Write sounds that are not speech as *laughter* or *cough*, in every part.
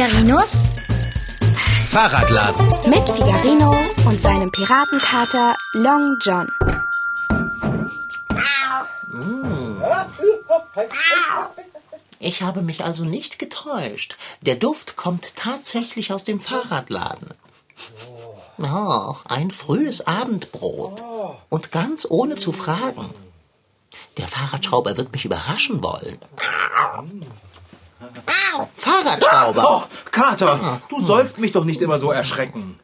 Figarinos Fahrradladen. mit Figarino und seinem Piratenkater Long John. Ich habe mich also nicht getäuscht. Der Duft kommt tatsächlich aus dem Fahrradladen. Oh, ein frühes Abendbrot. Und ganz ohne zu fragen. Der Fahrradschrauber wird mich überraschen wollen. Fahrradschrauber! Oh, Kater, du sollst mich doch nicht immer so erschrecken.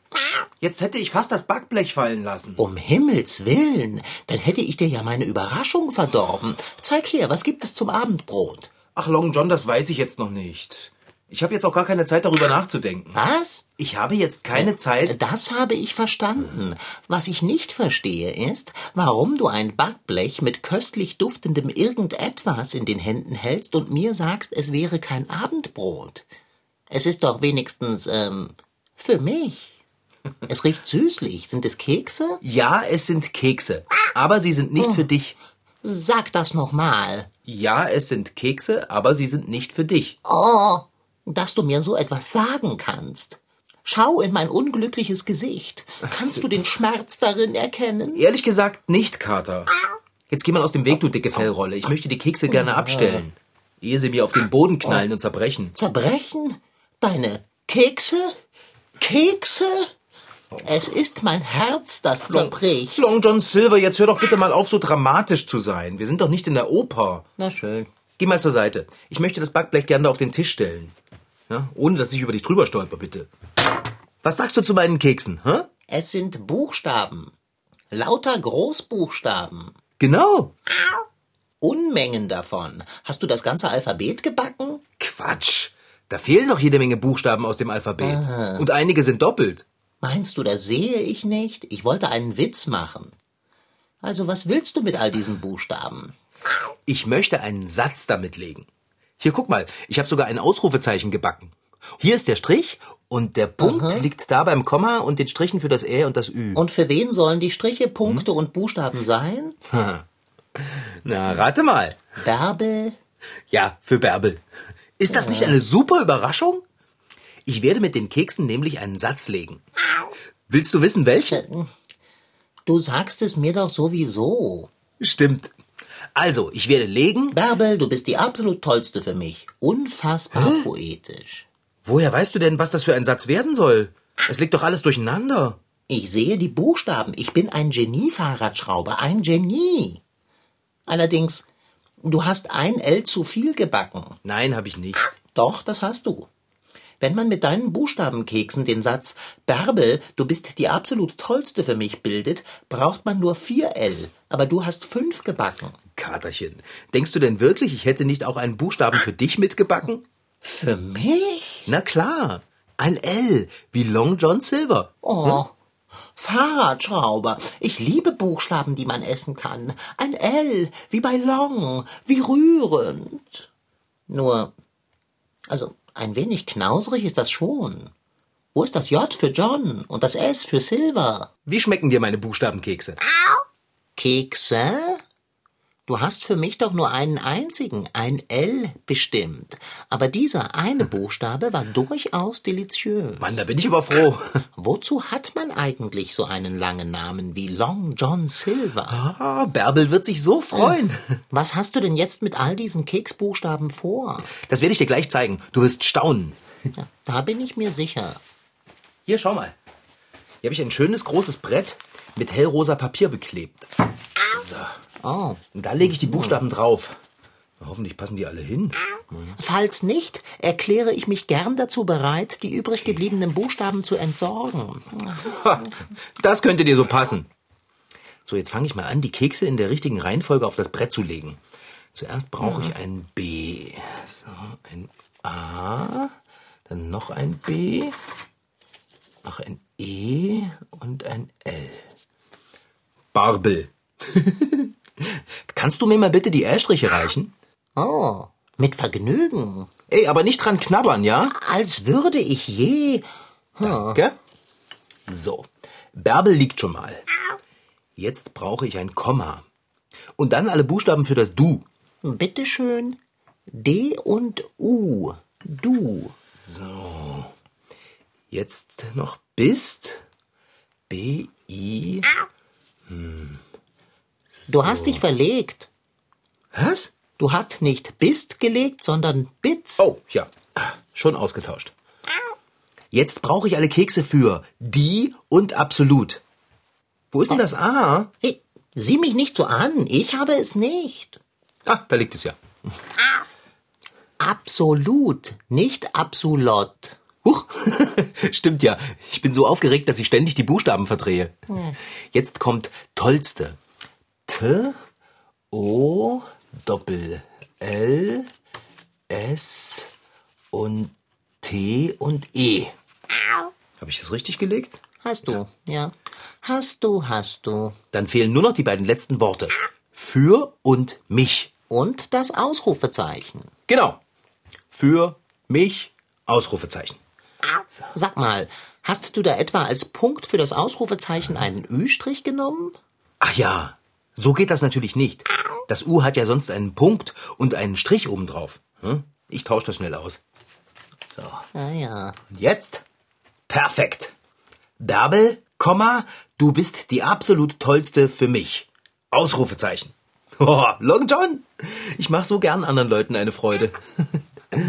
Jetzt hätte ich fast das Backblech fallen lassen. Um Himmels Willen, dann hätte ich dir ja meine Überraschung verdorben. Zeig her, was gibt es zum Abendbrot? Ach, Long John, das weiß ich jetzt noch nicht. Ich habe jetzt auch gar keine Zeit, darüber nachzudenken. Was? Ich habe jetzt keine Zeit. Das habe ich verstanden. Was ich nicht verstehe ist, warum du ein Backblech mit köstlich duftendem irgendetwas in den Händen hältst und mir sagst, es wäre kein Abendbrot. Es ist doch wenigstens, ähm, für mich. *laughs* Es riecht süßlich. Sind es Kekse? Ja, es sind Kekse. Aber sie sind nicht für dich. Sag das nochmal. Ja, es sind Kekse, aber sie sind nicht für dich. Oh, dass du mir so etwas sagen kannst. Schau in mein unglückliches Gesicht. Kannst du den Schmerz darin erkennen? Ehrlich gesagt nicht, Kater. Jetzt geh mal aus dem Weg, du dicke Fellrolle. Ich möchte die Kekse gerne abstellen. Ehe sie mir auf den Boden knallen und zerbrechen. Zerbrechen? Deine Kekse? Kekse? Es ist mein Herz, das zerbricht. Long John Silver, jetzt hör doch bitte mal auf, so dramatisch zu sein. Wir sind doch nicht in der Oper. Na schön. Geh mal zur Seite. Ich möchte das Backblech gerne auf den Tisch stellen. Ja, ohne, dass ich über dich drüber stolper, bitte. Was sagst du zu meinen Keksen, hä? Es sind Buchstaben. Lauter Großbuchstaben. Genau. Unmengen davon. Hast du das ganze Alphabet gebacken? Quatsch. Da fehlen noch jede Menge Buchstaben aus dem Alphabet. Und einige sind doppelt. Meinst du, das sehe ich nicht? Ich wollte einen Witz machen. Also, was willst du mit all diesen Buchstaben? Ich möchte einen Satz damit legen. Hier, guck mal, ich habe sogar ein Ausrufezeichen gebacken. Hier ist der Strich und der Punkt liegt da beim Komma und den Strichen für das Ä und das Ü. Und für wen sollen die Striche, Punkte und Buchstaben sein? *laughs* Na, rate mal. Bärbel? Ja, für Bärbel. Ist das nicht eine super Überraschung? Ich werde mit den Keksen nämlich einen Satz legen. Willst du wissen, welchen? Du sagst es mir doch sowieso. Stimmt. Also, ich werde legen. Bärbel, du bist die absolut tollste für mich. Unfassbar poetisch. Woher weißt du denn, was das für ein Satz werden soll? Es liegt doch alles durcheinander. Ich sehe die Buchstaben. Ich bin ein Genie-Fahrradschrauber. Ein Genie. Allerdings, du hast ein L zu viel gebacken. Nein, habe ich nicht. Doch, das hast du. Wenn man mit deinen Buchstabenkeksen den Satz Bärbel, du bist die absolut tollste für mich bildet, braucht man nur vier L. Aber du hast fünf gebacken. Katerchen, denkst du denn wirklich, ich hätte nicht auch einen Buchstaben für dich mitgebacken? Für mich? Na klar. Ein L, wie Long John Silver. Oh. Fahrradschrauber. Ich liebe Buchstaben, die man essen kann. Ein L, wie bei Long, wie rührend. Nur, also, ein wenig knausrig ist das schon. Wo ist das J für John und das S für Silver? Wie schmecken dir meine Buchstabenkekse? Kekse? Du hast für mich doch nur einen einzigen, ein L bestimmt. Aber dieser eine Buchstabe war durchaus deliziös. Mann, da bin ich aber froh. *laughs* Wozu hat man eigentlich so einen langen Namen wie Long John Silver? Ah, Bärbel wird sich so freuen. *laughs* Was hast du denn jetzt mit all diesen Keksbuchstaben vor? Das werde ich dir gleich zeigen. Du wirst staunen. Ja, da bin ich mir sicher. Hier, schau mal. Hier habe ich ein schönes großes Brett mit hellrosa Papier beklebt. So. Oh. Und da lege ich die Buchstaben drauf. Na, hoffentlich passen die alle hin. Falls nicht, erkläre ich mich gern dazu bereit, die übrig gebliebenen Buchstaben zu entsorgen. Das könnte dir so passen. So, jetzt fange ich mal an, die Kekse in der richtigen Reihenfolge auf das Brett zu legen. Zuerst brauche ich ein B. So, ein A. Dann noch ein B. Noch ein E und ein L. Barbel. *laughs* Kannst du mir mal bitte die L-Striche reichen? Oh, mit Vergnügen. Ey, aber nicht dran knabbern, ja? Als würde ich je. Danke. So, Bärbel liegt schon mal. Jetzt brauche ich ein Komma. Und dann alle Buchstaben für das Du. Bitteschön. D und U. Du. So. Jetzt noch bist. B-I. Du hast dich verlegt. Was? Du hast nicht bist gelegt, sondern bits. Oh, ja. Schon ausgetauscht. Jetzt brauche ich alle Kekse für die und absolut. Wo ist denn das A? Hey, sieh mich nicht so an. Ich habe es nicht. Ah, da liegt es ja. Absolut, nicht absolut. Huch, *laughs* stimmt ja. Ich bin so aufgeregt, dass ich ständig die Buchstaben verdrehe. Jetzt kommt tollste. T, O, Doppel, L, S und T und E. Habe ich das richtig gelegt? Hast du, ja. Hast du, hast du. Dann fehlen nur noch die beiden letzten Worte. Für und mich. Und das Ausrufezeichen. Genau. Für mich, Ausrufezeichen. Sag mal, hast du da etwa als Punkt für das Ausrufezeichen einen Ü-Strich genommen? Ach ja, so geht das natürlich nicht. Das U hat ja sonst einen Punkt und einen Strich obendrauf. Hm? Ich tausche das schnell aus. So. Ja, ja. Und jetzt? Perfekt. Bärbel, Komma, du bist die absolut tollste für mich. Ausrufezeichen. *laughs* Oh, Long John. Ich mache so gern anderen Leuten eine Freude. *laughs*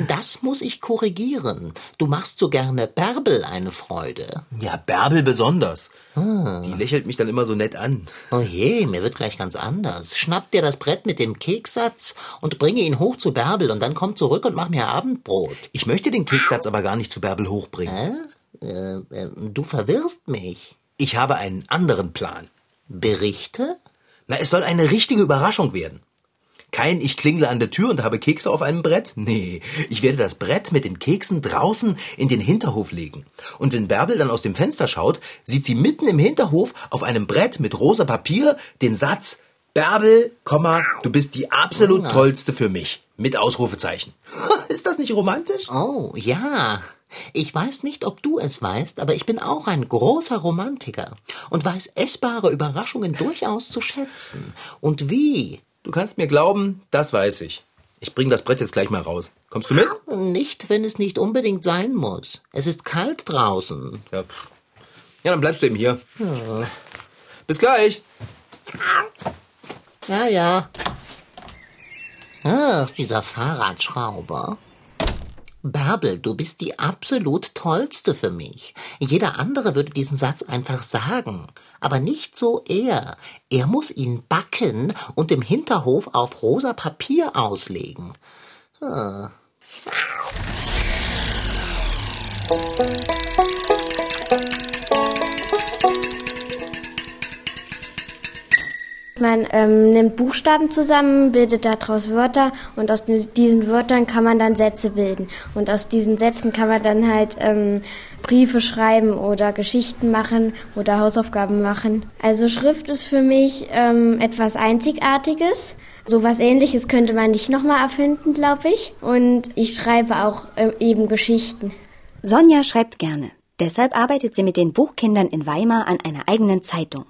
Das muss ich korrigieren. Du machst so gerne Bärbel eine Freude. Ja, Bärbel besonders. Die lächelt mich dann immer so nett an. Oh je, mir wird gleich ganz anders. Schnapp dir das Brett mit dem Kekssatz und bringe ihn hoch zu Bärbel und dann komm zurück und mach mir Abendbrot. Ich möchte den Kekssatz aber gar nicht zu Bärbel hochbringen. Äh? Äh, äh, du verwirrst mich. Ich habe einen anderen Plan. Berichte? Na, es soll eine richtige Überraschung werden. Kein Ich klingle an der Tür und habe Kekse auf einem Brett. Nee, ich werde das Brett mit den Keksen draußen in den Hinterhof legen. Und wenn Bärbel dann aus dem Fenster schaut, sieht sie mitten im Hinterhof auf einem Brett mit rosa Papier den Satz Bärbel, du bist die absolut Ja. tollste für mich. Mit Ausrufezeichen. *laughs* Ist das nicht romantisch? Oh, ja. Ich weiß nicht, ob du es weißt, aber ich bin auch ein großer Romantiker und weiß essbare Überraschungen durchaus zu schätzen. Und wie? Du kannst mir glauben, das weiß ich. Ich bring das Brett jetzt gleich mal raus. Kommst du mit? Nicht, wenn es nicht unbedingt sein muss. Es ist kalt draußen. Ja, ja dann bleibst du eben hier. Bis gleich. Ja, ja. Ach, dieser Fahrradschrauber. Bärbel, du bist die absolut tollste für mich. Jeder andere würde diesen Satz einfach sagen. Aber nicht so er. Er muss ihn backen und im Hinterhof auf rosa Papier auslegen. Man ähm, nimmt Buchstaben zusammen, bildet daraus Wörter und aus di- diesen Wörtern kann man dann Sätze bilden. Und aus diesen Sätzen kann man dann halt ähm, Briefe schreiben oder Geschichten machen oder Hausaufgaben machen. Also Schrift ist für mich ähm, etwas Einzigartiges. So was ähnliches könnte man nicht nochmal erfinden, glaube ich. Und ich schreibe auch ähm, eben Geschichten. Sonja schreibt gerne. Deshalb arbeitet sie mit den Buchkindern in Weimar an einer eigenen Zeitung.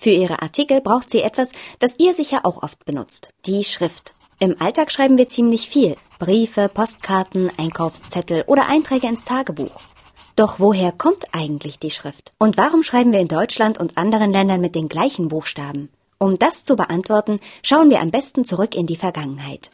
Für ihre Artikel braucht sie etwas, das ihr sicher auch oft benutzt. Die Schrift. Im Alltag schreiben wir ziemlich viel. Briefe, Postkarten, Einkaufszettel oder Einträge ins Tagebuch. Doch woher kommt eigentlich die Schrift? Und warum schreiben wir in Deutschland und anderen Ländern mit den gleichen Buchstaben? Um das zu beantworten, schauen wir am besten zurück in die Vergangenheit.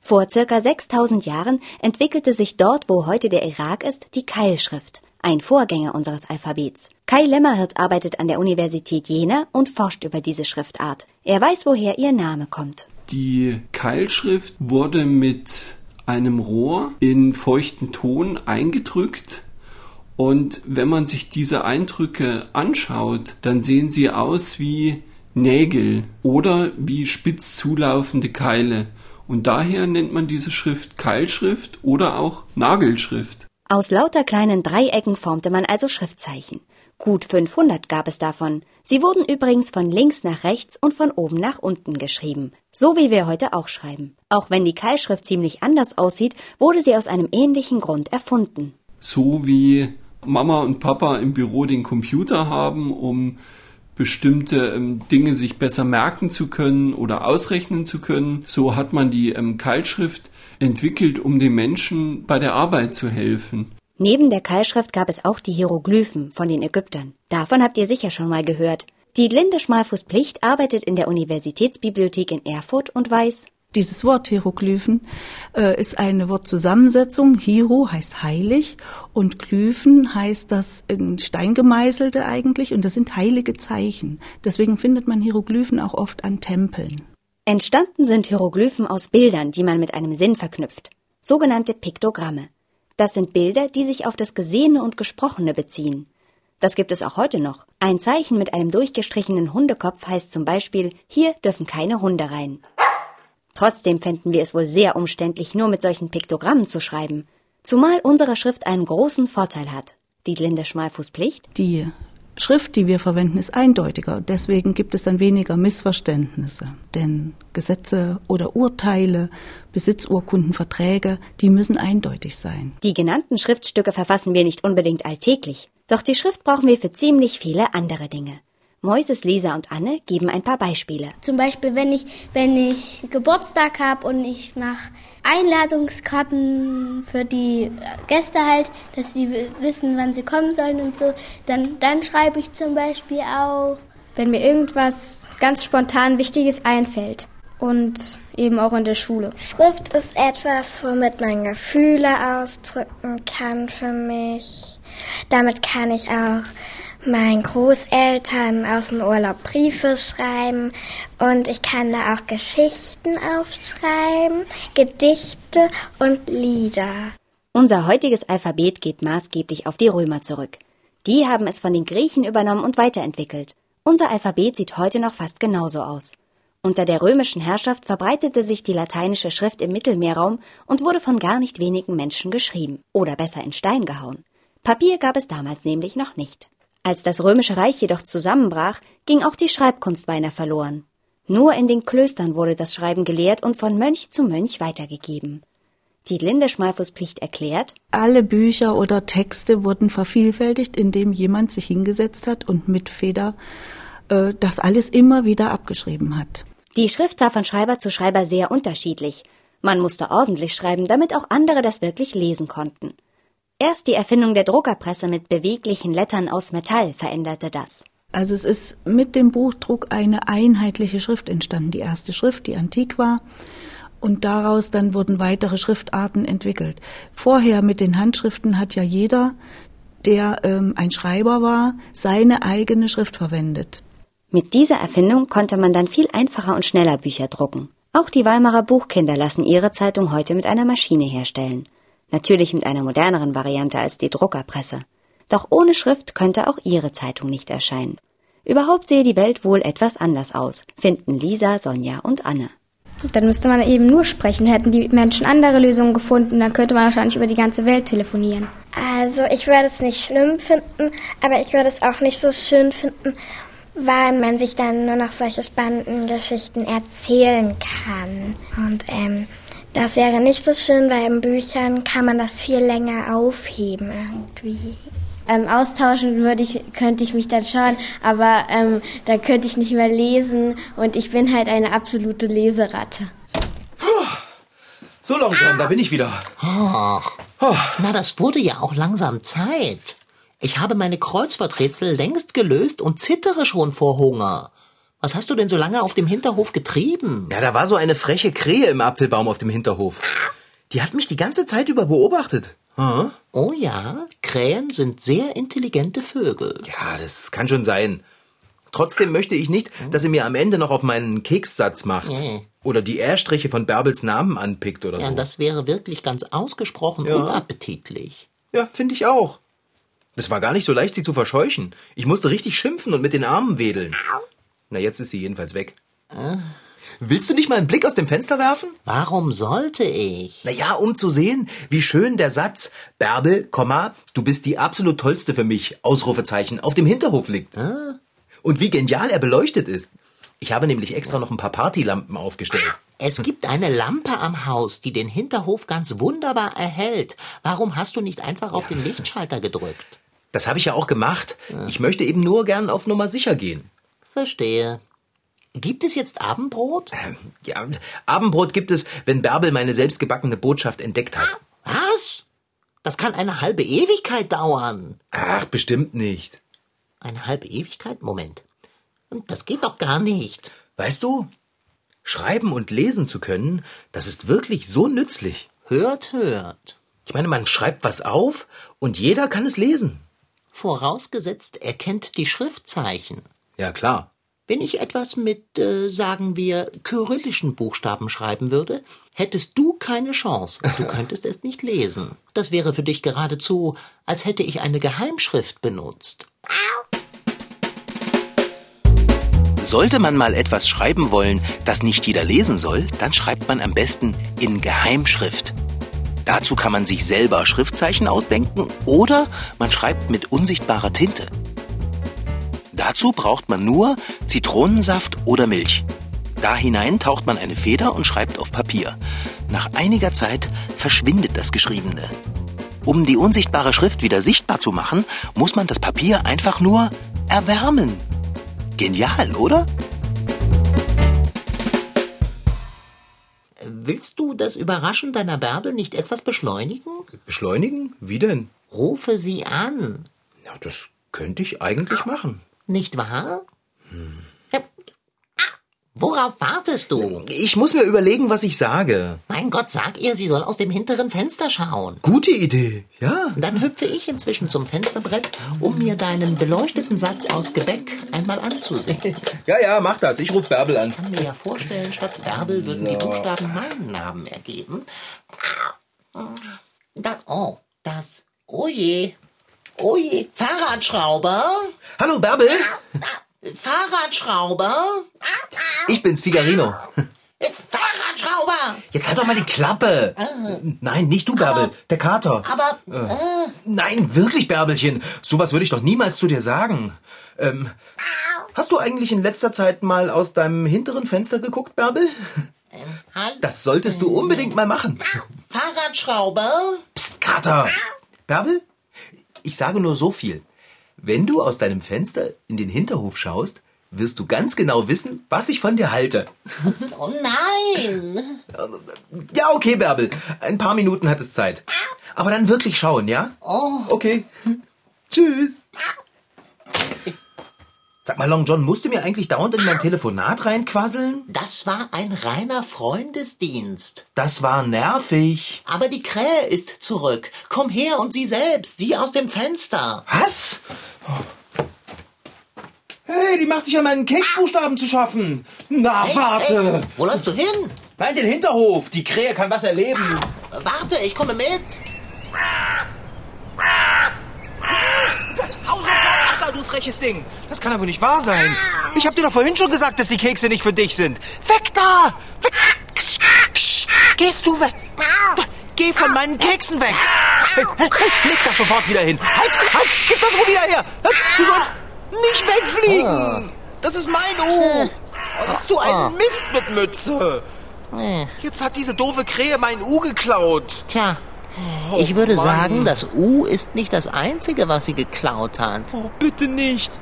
Vor circa 6000 Jahren entwickelte sich dort, wo heute der Irak ist, die Keilschrift, ein Vorgänger unseres Alphabets. Kai Lämmerhirt arbeitet an der Universität Jena und forscht über diese Schriftart. Er weiß, woher ihr Name kommt. Die Keilschrift wurde mit einem Rohr in feuchten Ton eingedrückt. Und wenn man sich diese Eindrücke anschaut, dann sehen sie aus wie Nägel oder wie spitz zulaufende Keile. Und daher nennt man diese Schrift Keilschrift oder auch Nagelschrift. Aus lauter kleinen Dreiecken formte man also Schriftzeichen. Gut 500 gab es davon. Sie wurden übrigens von links nach rechts und von oben nach unten geschrieben. So wie wir heute auch schreiben. Auch wenn die Keilschrift ziemlich anders aussieht, wurde sie aus einem ähnlichen Grund erfunden. So wie Mama und Papa im Büro den Computer haben, um bestimmte ähm, Dinge sich besser merken zu können oder ausrechnen zu können. So hat man die ähm, Keilschrift entwickelt, um den Menschen bei der Arbeit zu helfen. Neben der Keilschrift gab es auch die Hieroglyphen von den Ägyptern. Davon habt ihr sicher schon mal gehört. Die Linde Schmalfuß-Plicht arbeitet in der Universitätsbibliothek in Erfurt und weiß, dieses Wort Hieroglyphen äh, ist eine Wortzusammensetzung. Hiro heißt heilig und Glyphen heißt das in Stein gemeißelte eigentlich und das sind heilige Zeichen. Deswegen findet man Hieroglyphen auch oft an Tempeln. Entstanden sind Hieroglyphen aus Bildern, die man mit einem Sinn verknüpft. Sogenannte Piktogramme. Das sind Bilder, die sich auf das Gesehene und Gesprochene beziehen. Das gibt es auch heute noch. Ein Zeichen mit einem durchgestrichenen Hundekopf heißt zum Beispiel, hier dürfen keine Hunde rein. Trotzdem fänden wir es wohl sehr umständlich, nur mit solchen Piktogrammen zu schreiben. Zumal unsere Schrift einen großen Vorteil hat. Die Linde Schmalfußpflicht? Die Schrift, die wir verwenden, ist eindeutiger. Deswegen gibt es dann weniger Missverständnisse. Denn Gesetze oder Urteile, Besitzurkunden, Verträge, die müssen eindeutig sein. Die genannten Schriftstücke verfassen wir nicht unbedingt alltäglich. Doch die Schrift brauchen wir für ziemlich viele andere Dinge. Moises, Lisa und Anne geben ein paar Beispiele. Zum Beispiel, wenn ich, wenn ich Geburtstag habe und ich nach Einladungskarten für die Gäste halt, dass sie wissen, wann sie kommen sollen und so, dann, dann schreibe ich zum Beispiel auch, wenn mir irgendwas ganz spontan Wichtiges einfällt. Und eben auch in der Schule. Schrift ist etwas, womit man Gefühle ausdrücken kann für mich. Damit kann ich auch meinen Großeltern aus dem Urlaub Briefe schreiben und ich kann da auch Geschichten aufschreiben, Gedichte und Lieder. Unser heutiges Alphabet geht maßgeblich auf die Römer zurück. Die haben es von den Griechen übernommen und weiterentwickelt. Unser Alphabet sieht heute noch fast genauso aus. Unter der römischen Herrschaft verbreitete sich die lateinische Schrift im Mittelmeerraum und wurde von gar nicht wenigen Menschen geschrieben oder besser in Stein gehauen. Papier gab es damals nämlich noch nicht. Als das römische Reich jedoch zusammenbrach, ging auch die Schreibkunst beinahe verloren. Nur in den Klöstern wurde das Schreiben gelehrt und von Mönch zu Mönch weitergegeben. Die Linde Schmalfußpflicht erklärt, alle Bücher oder Texte wurden vervielfältigt, indem jemand sich hingesetzt hat und mit Feder äh, das alles immer wieder abgeschrieben hat. Die Schrift war von Schreiber zu Schreiber sehr unterschiedlich. Man musste ordentlich schreiben, damit auch andere das wirklich lesen konnten. Erst die Erfindung der Druckerpresse mit beweglichen Lettern aus Metall veränderte das. Also es ist mit dem Buchdruck eine einheitliche Schrift entstanden, die erste Schrift, die antik war. Und daraus dann wurden weitere Schriftarten entwickelt. Vorher mit den Handschriften hat ja jeder, der ähm, ein Schreiber war, seine eigene Schrift verwendet. Mit dieser Erfindung konnte man dann viel einfacher und schneller Bücher drucken. Auch die Weimarer Buchkinder lassen ihre Zeitung heute mit einer Maschine herstellen natürlich mit einer moderneren Variante als die Druckerpresse. Doch ohne Schrift könnte auch ihre Zeitung nicht erscheinen. Überhaupt sehe die Welt wohl etwas anders aus, finden Lisa, Sonja und Anne. Dann müsste man eben nur sprechen. Hätten die Menschen andere Lösungen gefunden, dann könnte man wahrscheinlich über die ganze Welt telefonieren. Also ich würde es nicht schlimm finden, aber ich würde es auch nicht so schön finden, weil man sich dann nur noch solche spannenden Geschichten erzählen kann. Und ähm, das wäre nicht so schön, weil in Büchern kann man das viel länger aufheben irgendwie. Ähm, austauschen würde ich, könnte ich mich dann schon, aber ähm, dann könnte ich nicht mehr lesen und ich bin halt eine absolute Leseratte. So, Longchamp, da bin ich wieder. Oh. Na, das wurde ja auch langsam Zeit. Ich habe meine Kreuzworträtsel längst gelöst und zittere schon vor Hunger. Was hast du denn so lange auf dem Hinterhof getrieben? Ja, da war so eine freche Krähe im Apfelbaum auf dem Hinterhof. Die hat mich die ganze Zeit über beobachtet. Hm? Oh ja, Krähen sind sehr intelligente Vögel. Ja, das kann schon sein. Trotzdem möchte ich nicht, dass sie mir am Ende noch auf meinen Kekssatz macht. Nee. Oder die R-Striche von Bärbels Namen anpickt oder ja, so. Ja, das wäre wirklich ganz ausgesprochen ja. unappetitlich. Ja, finde ich auch. Es war gar nicht so leicht, sie zu verscheuchen. Ich musste richtig schimpfen und mit den Armen wedeln. Na, jetzt ist sie jedenfalls weg. Äh? Willst du nicht mal einen Blick aus dem Fenster werfen? Warum sollte ich? Na ja, um zu sehen, wie schön der Satz Bärbel, Komma, du bist die absolut tollste für mich, Ausrufezeichen, auf dem Hinterhof liegt. Äh? Und wie genial er beleuchtet ist. Ich habe nämlich extra noch ein paar Partylampen aufgestellt. Es gibt eine Lampe am Haus, die den Hinterhof ganz wunderbar erhält. Warum hast du nicht einfach auf den Lichtschalter gedrückt? Das habe ich ja auch gemacht. Ich möchte eben nur gern auf Nummer sicher gehen. Verstehe. Gibt es jetzt Abendbrot? Ja, Abendbrot gibt es, wenn Bärbel meine selbstgebackene Botschaft entdeckt hat. Was? Das kann eine halbe Ewigkeit dauern. Ach, bestimmt nicht. Eine halbe Ewigkeit? Moment. Das geht doch gar nicht. Weißt du, schreiben und lesen zu können, das ist wirklich so nützlich. Hört, hört. Ich meine, man schreibt was auf und jeder kann es lesen. Vorausgesetzt, er kennt die Schriftzeichen. Ja, klar. Wenn ich etwas mit, äh, sagen wir, kyrillischen Buchstaben schreiben würde, hättest du keine Chance. Du *laughs* könntest es nicht lesen. Das wäre für dich geradezu, als hätte ich eine Geheimschrift benutzt. Sollte man mal etwas schreiben wollen, das nicht jeder lesen soll, dann schreibt man am besten in Geheimschrift. Dazu kann man sich selber Schriftzeichen ausdenken oder man schreibt mit unsichtbarer Tinte. Dazu braucht man nur Zitronensaft oder Milch. Da hinein taucht man eine Feder und schreibt auf Papier. Nach einiger Zeit verschwindet das Geschriebene. Um die unsichtbare Schrift wieder sichtbar zu machen, muss man das Papier einfach nur erwärmen. Genial, oder? Willst du das Überraschen deiner Bärbel nicht etwas beschleunigen? Beschleunigen? Wie denn? Rufe sie an. Ja, das könnte ich eigentlich machen. Nicht wahr? Hm. Worauf wartest du? Ich muss mir überlegen, was ich sage. Mein Gott, sag ihr, sie soll aus dem hinteren Fenster schauen. Gute Idee, ja. Dann hüpfe ich inzwischen zum Fensterbrett, um mir deinen beleuchteten Satz aus Gebäck einmal anzusehen. *laughs* Ja, ja, mach das. Ich rufe Bärbel an. Ich kann mir ja vorstellen, statt Bärbel würden so. die Buchstaben meinen Namen ergeben. Das, oh, das. Oh je. Oh je. Fahrradschrauber. Hallo, Bärbel. Fahrradschrauber? Ich bin's, Figarino. Fahrradschrauber! Jetzt halt doch mal die Klappe. Nein, nicht du, Bärbel, Aber- der Kater. Aber, Äh, Nein, wirklich, Bärbelchen. Sowas würde ich doch niemals zu dir sagen. Ähm, hast du eigentlich in letzter Zeit mal aus deinem hinteren Fenster geguckt, Bärbel? Hallo? Das solltest du unbedingt mal machen. Fahrradschrauber? Psst, Kater. Bärbel, ich sage nur so viel. Wenn du aus deinem Fenster in den Hinterhof schaust, wirst du ganz genau wissen, was ich von dir halte. *laughs* Oh nein! Ja, okay, Bärbel. Ein paar Minuten hat es Zeit. Aber dann wirklich schauen, ja? Oh. Okay. *laughs* Tschüss. Sag mal, Long John, musst du mir eigentlich dauernd in mein Telefonat reinquasseln? Das war ein reiner Freundesdienst. Das war nervig. Aber die Krähe ist zurück. Komm her und sie selbst. Sie aus dem Fenster. Was? Hey, die macht sich an meinen Keksbuchstaben zu schaffen. Na, Hey, warte. hey, wo läufst du hin? Nein, den Hinterhof. Die Krähe kann was erleben. Warte, ich komme mit. Hau sofort freches Ding. Das kann wohl nicht wahr sein. Ich hab dir doch vorhin schon gesagt, dass die Kekse nicht für dich sind. Weg da! Weg! Gehst du weg? Geh von meinen Keksen weg! Hey, hey, hey, leg das sofort wieder hin. Halt, halt, gib das Ruh wieder her. Halt, Du sollst nicht wegfliegen. Das ist mein U. Oh, bist du ein Mist mit Mütze. Jetzt hat diese doofe Krähe mein U geklaut. Tja, ich würde Mann. sagen, das U ist nicht das Einzige, was sie geklaut hat. Oh, bitte nicht.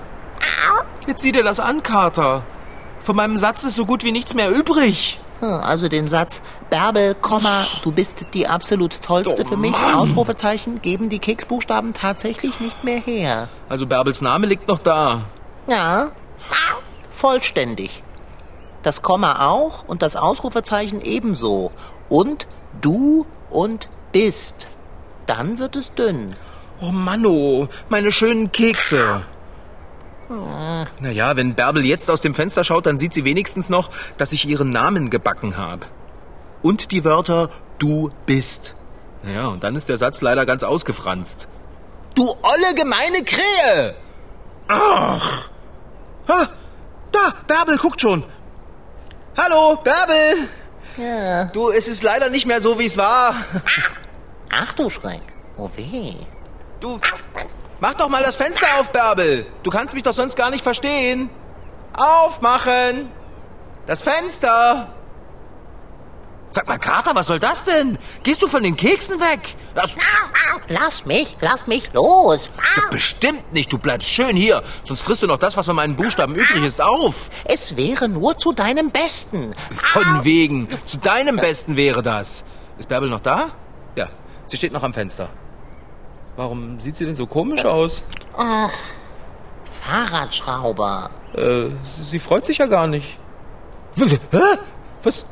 Jetzt sieh dir das an, Kater. Von meinem Satz ist so gut wie nichts mehr übrig. Hm, Also den Satz, Bärbel, Komma, du bist die absolut tollste Oh, für mich, Mann. Ausrufezeichen, geben die Keksbuchstaben tatsächlich nicht mehr her. Also Bärbels Name liegt noch da. Ja, vollständig. Das Komma auch und das Ausrufezeichen ebenso. Und du und bist. Dann wird es dünn. Oh Manno, meine schönen Kekse. Naja, wenn Bärbel jetzt aus dem Fenster schaut, dann sieht sie wenigstens noch, dass ich ihren Namen gebacken habe. Und die Wörter du bist. Naja, und dann ist der Satz leider ganz ausgefranst. Du olle gemeine Krähe! Ach! Ha, da, Bärbel guckt schon. Hallo, Bärbel! Ja. Du, es ist leider nicht mehr so, wie es war. Ach du Schreck. Oh weh. Du, mach doch mal das Fenster auf, Bärbel. Du kannst mich doch sonst gar nicht verstehen. Aufmachen. Das Fenster. Sag mal, Kater, was soll das denn? Gehst du von den Keksen weg? Das, Lass mich, lass mich los. bestimmt nicht. Du bleibst schön hier. Sonst frisst du noch das, was von meinen Buchstaben übrig ist, auf. Es wäre nur zu deinem Besten. Von wegen. Zu deinem Besten wäre das. Ist Bärbel noch da? Ja, sie steht noch am Fenster. Warum sieht sie denn so komisch aus? Fahrradschrauber. Äh, sie sie freut sich ja gar nicht. Was?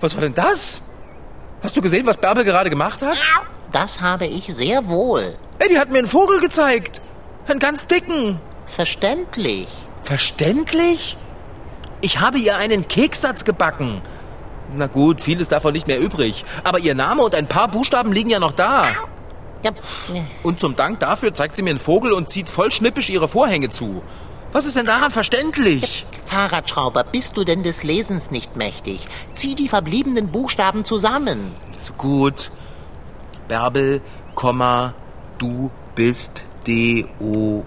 Was? War denn das? Hast du gesehen, was Bärbel gerade gemacht hat? Das habe ich sehr wohl. Ey, die hat mir einen Vogel gezeigt. Einen ganz dicken. Verständlich. Verständlich? Ich habe ihr einen Kekssatz gebacken. Na gut, viel ist davon nicht mehr übrig. Aber ihr Name und ein paar Buchstaben liegen ja noch da. Ja, Und zum Dank dafür zeigt sie mir einen Vogel und zieht voll schnippisch ihre Vorhänge zu. Was ist denn daran verständlich? Fahrradschrauber, bist du denn des Lesens nicht mächtig? Zieh die verbliebenen Buchstaben zusammen. So gut. Bärbel, Komma, du bist D-O-O-F,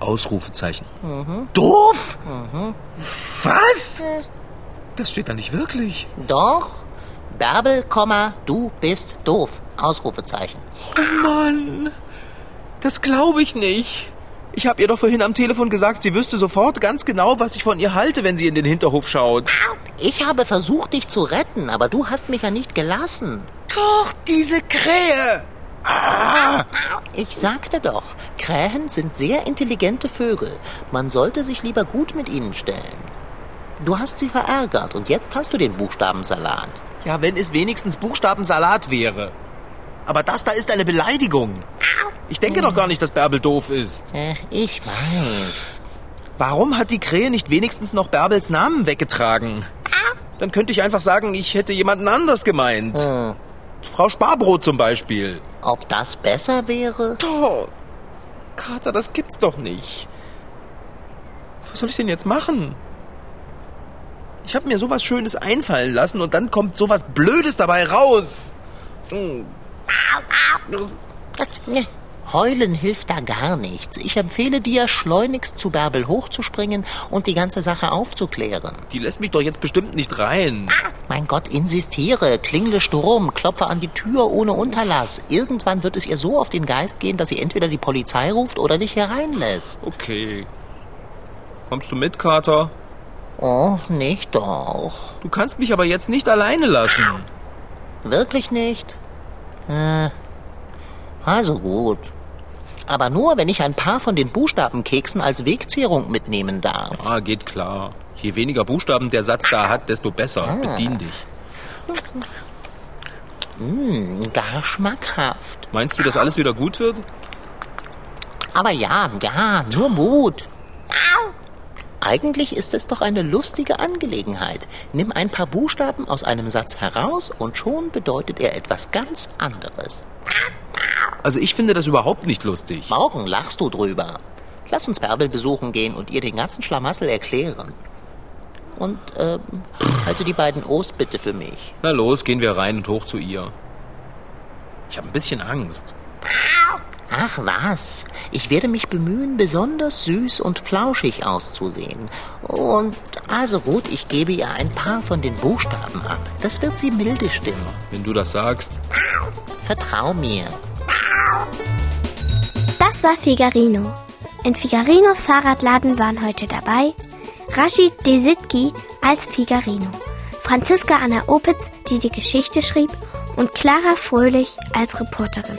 Ausrufezeichen. Doof? Was? Das steht da nicht wirklich. Doch. Bärbel, Komma, du bist doof. Ausrufezeichen. Mann, das glaube ich nicht. Ich habe ihr doch vorhin am Telefon gesagt, sie wüsste sofort ganz genau, was ich von ihr halte, wenn sie in den Hinterhof schaut. Ich habe versucht, dich zu retten, aber du hast mich ja nicht gelassen. Doch, diese Krähe. Ich sagte doch, Krähen sind sehr intelligente Vögel. Man sollte sich lieber gut mit ihnen stellen. Du hast sie verärgert und jetzt hast du den Buchstabensalat. Ja, wenn es wenigstens Buchstabensalat wäre. Aber das da ist eine Beleidigung. Ich denke doch gar nicht, dass Bärbel doof ist. Äh, ich weiß. Warum hat die Krähe nicht wenigstens noch Bärbels Namen weggetragen? Dann könnte ich einfach sagen, ich hätte jemanden anders gemeint. Hm. Frau Sparbrot zum Beispiel. Ob das besser wäre? Doch. Kater, das gibt's doch nicht. Was soll ich denn jetzt machen? Ich habe mir sowas Schönes einfallen lassen und dann kommt sowas Blödes dabei raus. Hm. Heulen hilft da gar nichts. Ich empfehle dir, schleunigst zu Bärbel hochzuspringen und die ganze Sache aufzuklären. Die lässt mich doch jetzt bestimmt nicht rein. Mein Gott, insistiere, klingle Sturm, klopfe an die Tür ohne Unterlass. Irgendwann wird es ihr so auf den Geist gehen, dass sie entweder die Polizei ruft oder dich hereinlässt. Okay. Kommst du mit, Kater? Oh, nicht doch. Du kannst mich aber jetzt nicht alleine lassen. Wirklich nicht? Äh, also gut. Aber nur, wenn ich ein paar von den Buchstabenkeksen als Wegzehrung mitnehmen darf. Ah, geht klar. Je weniger Buchstaben der Satz da hat, desto besser. Bedien dich. Hm, gar schmackhaft. Meinst du, dass alles wieder gut wird? Aber ja, ja, nur Mut. Eigentlich ist es doch eine lustige Angelegenheit. Nimm ein paar Buchstaben aus einem Satz heraus und schon bedeutet er etwas ganz anderes. Also ich finde das überhaupt nicht lustig. Morgen lachst du drüber. Lass uns Bärbel besuchen gehen und ihr den ganzen Schlamassel erklären. Und ähm, halte die beiden O's bitte für mich. Na los, gehen wir rein und hoch zu ihr. Ich habe ein bisschen Angst. Ach was, ich werde mich bemühen, besonders süß und flauschig auszusehen. Und also gut, ich gebe ihr ein paar von den Buchstaben ab. Das wird sie milde stimmen. Wenn du das sagst. Vertrau mir. Das war Figarino. In Figarinos Fahrradladen waren heute dabei Rashid Desitki als Figarino, Franziska Anna Opitz, die die Geschichte schrieb, und Clara Fröhlich als Reporterin.